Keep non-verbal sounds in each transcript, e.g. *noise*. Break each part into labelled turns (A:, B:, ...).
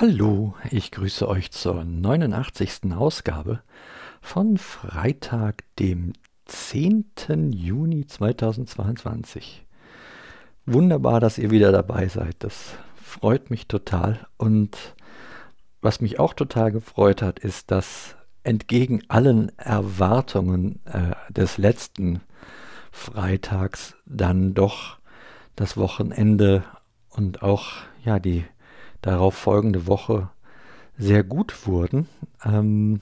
A: Hallo, ich grüße euch zur 89. Ausgabe von Freitag, dem 10. Juni 2022. Wunderbar, dass ihr wieder dabei seid. Das freut mich total. Und was mich auch total gefreut hat, ist, dass entgegen allen Erwartungen äh, des letzten Freitags dann doch das Wochenende und auch ja die darauf folgende Woche sehr gut wurden. Ähm,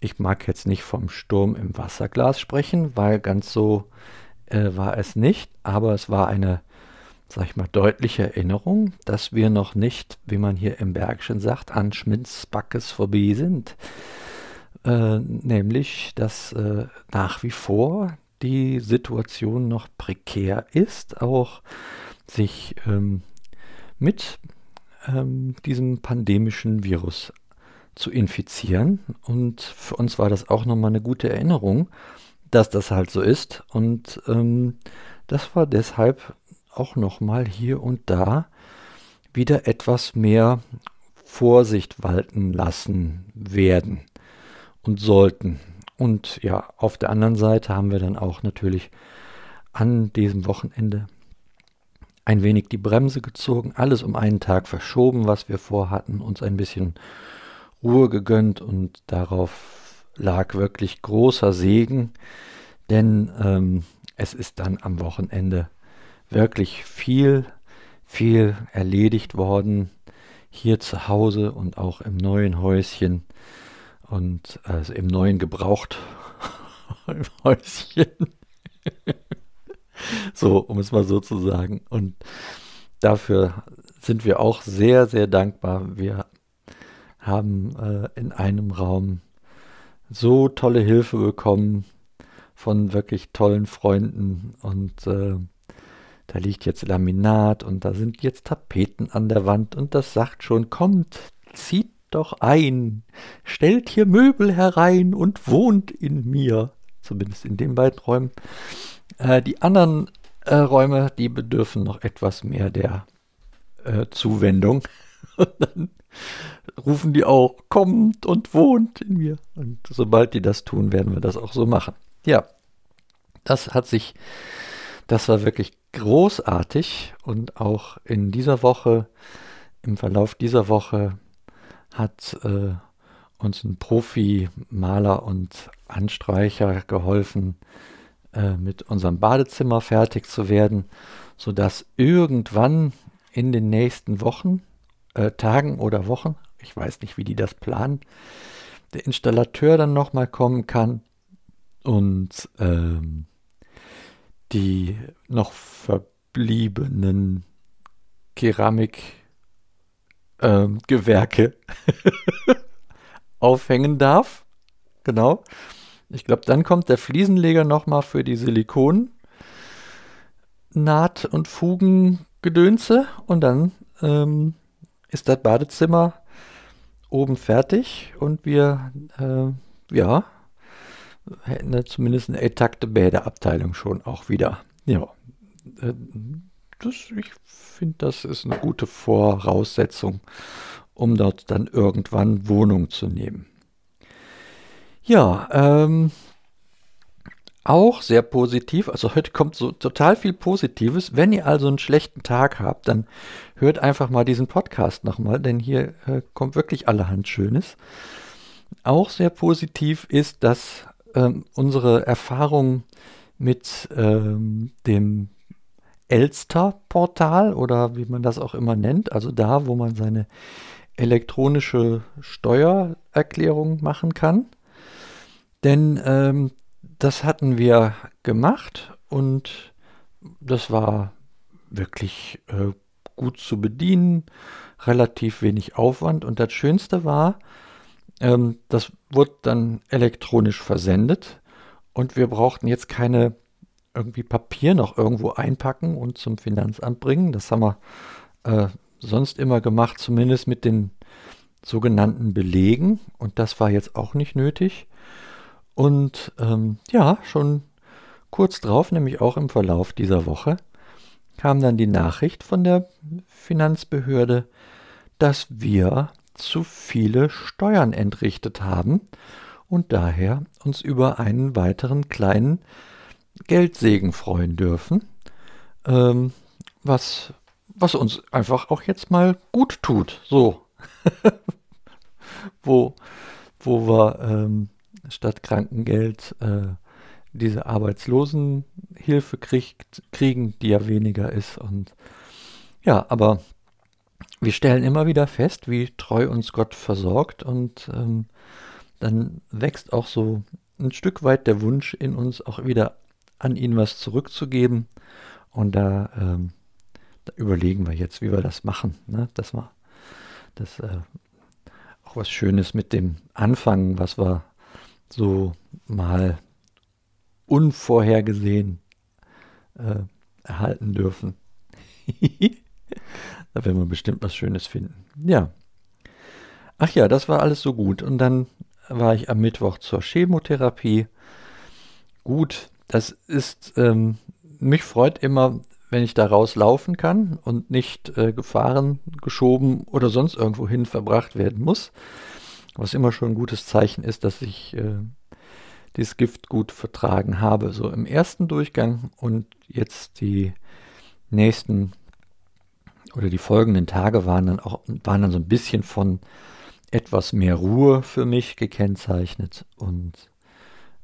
A: ich mag jetzt nicht vom Sturm im Wasserglas sprechen, weil ganz so äh, war es nicht, aber es war eine, sag ich mal, deutliche Erinnerung, dass wir noch nicht, wie man hier im Bergischen sagt, an Schminzbackes vorbei sind. Äh, nämlich, dass äh, nach wie vor die Situation noch prekär ist, auch sich ähm, mit ähm, diesem pandemischen Virus zu infizieren. Und für uns war das auch nochmal eine gute Erinnerung, dass das halt so ist. Und ähm, das war deshalb auch nochmal hier und da wieder etwas mehr Vorsicht walten lassen werden und sollten. Und ja, auf der anderen Seite haben wir dann auch natürlich an diesem Wochenende ein wenig die Bremse gezogen, alles um einen Tag verschoben, was wir vorhatten, uns ein bisschen Ruhe gegönnt und darauf lag wirklich großer Segen, denn ähm, es ist dann am Wochenende wirklich viel, viel erledigt worden, hier zu Hause und auch im neuen Häuschen und also im neuen Gebraucht *laughs* Häuschen. So, um es mal so zu sagen. Und dafür sind wir auch sehr, sehr dankbar. Wir haben äh, in einem Raum so tolle Hilfe bekommen von wirklich tollen Freunden und äh, da liegt jetzt Laminat und da sind jetzt Tapeten an der Wand und das sagt schon, kommt, zieht doch ein, stellt hier Möbel herein und wohnt in mir. Zumindest in den beiden Räumen. Äh, die anderen äh, Räume, die bedürfen noch etwas mehr der äh, Zuwendung. *laughs* Dann rufen die auch, kommt und wohnt in mir. Und sobald die das tun, werden wir das auch so machen. Ja, das hat sich, das war wirklich großartig. Und auch in dieser Woche, im Verlauf dieser Woche, hat äh, uns ein Profi-Maler und Anstreicher geholfen, äh, mit unserem Badezimmer fertig zu werden, sodass irgendwann in den nächsten Wochen, äh, Tagen oder Wochen, ich weiß nicht, wie die das planen, der Installateur dann nochmal kommen kann und ähm, die noch verbliebenen Keramikgewerke ähm, *laughs* aufhängen darf. Genau. Ich glaube, dann kommt der Fliesenleger nochmal für die Silikon Naht- und Fugengedönse und dann ähm, ist das Badezimmer oben fertig und wir, äh, ja, hätten zumindest eine intakte Bädeabteilung schon auch wieder. Ja, äh, das, ich finde, das ist eine gute Voraussetzung, um dort dann irgendwann Wohnung zu nehmen. Ja, ähm, auch sehr positiv. Also heute kommt so total viel Positives. Wenn ihr also einen schlechten Tag habt, dann hört einfach mal diesen Podcast nochmal, denn hier äh, kommt wirklich allerhand Schönes. Auch sehr positiv ist, dass ähm, unsere Erfahrung mit ähm, dem Elster-Portal oder wie man das auch immer nennt, also da, wo man seine elektronische Steuererklärung machen kann, denn ähm, das hatten wir gemacht und das war wirklich äh, gut zu bedienen, relativ wenig Aufwand. Und das Schönste war, ähm, das wurde dann elektronisch versendet und wir brauchten jetzt keine irgendwie Papier noch irgendwo einpacken und zum Finanzamt bringen. Das haben wir äh, sonst immer gemacht, zumindest mit den sogenannten Belegen. Und das war jetzt auch nicht nötig. Und ähm, ja, schon kurz drauf, nämlich auch im Verlauf dieser Woche, kam dann die Nachricht von der Finanzbehörde, dass wir zu viele Steuern entrichtet haben und daher uns über einen weiteren kleinen Geldsegen freuen dürfen, ähm, was, was uns einfach auch jetzt mal gut tut. So. *laughs* wo, wo wir ähm, statt Krankengeld äh, diese Arbeitslosenhilfe kriegt, kriegen, die ja weniger ist. Und ja, aber wir stellen immer wieder fest, wie treu uns Gott versorgt und ähm, dann wächst auch so ein Stück weit der Wunsch in uns, auch wieder an ihn was zurückzugeben. Und da, ähm, da überlegen wir jetzt, wie wir das machen. Ne? Das war das äh, auch was Schönes mit dem Anfang, was wir so mal unvorhergesehen äh, erhalten dürfen. *laughs* da werden wir bestimmt was Schönes finden. Ja. Ach ja, das war alles so gut. Und dann war ich am Mittwoch zur Chemotherapie. Gut, das ist, ähm, mich freut immer, wenn ich da rauslaufen kann und nicht äh, gefahren, geschoben oder sonst irgendwo hin verbracht werden muss. Was immer schon ein gutes Zeichen ist, dass ich äh, dieses Gift gut vertragen habe. So im ersten Durchgang und jetzt die nächsten oder die folgenden Tage waren dann auch waren dann so ein bisschen von etwas mehr Ruhe für mich gekennzeichnet und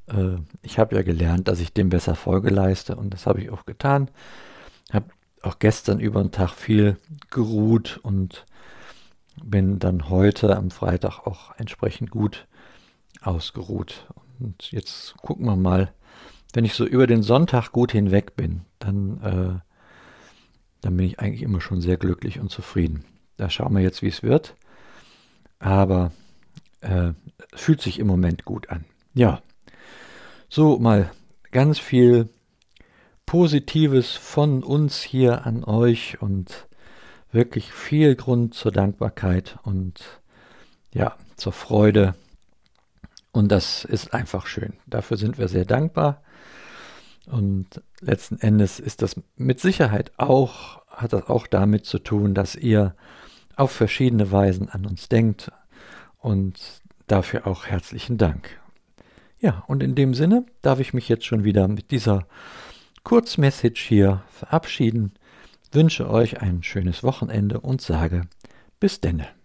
A: äh, ich habe ja gelernt, dass ich dem besser Folge leiste und das habe ich auch getan. Habe auch gestern über den Tag viel geruht und bin dann heute am Freitag auch entsprechend gut ausgeruht. Und jetzt gucken wir mal, wenn ich so über den Sonntag gut hinweg bin, dann, äh, dann bin ich eigentlich immer schon sehr glücklich und zufrieden. Da schauen wir jetzt, wie es wird. Aber äh, fühlt sich im Moment gut an. Ja, so mal ganz viel Positives von uns hier an euch und wirklich viel Grund zur Dankbarkeit und ja, zur Freude. Und das ist einfach schön. Dafür sind wir sehr dankbar. Und letzten Endes ist das mit Sicherheit auch, hat das auch damit zu tun, dass ihr auf verschiedene Weisen an uns denkt. Und dafür auch herzlichen Dank. Ja, und in dem Sinne darf ich mich jetzt schon wieder mit dieser Kurzmessage hier verabschieden, wünsche euch ein schönes Wochenende und sage bis denne.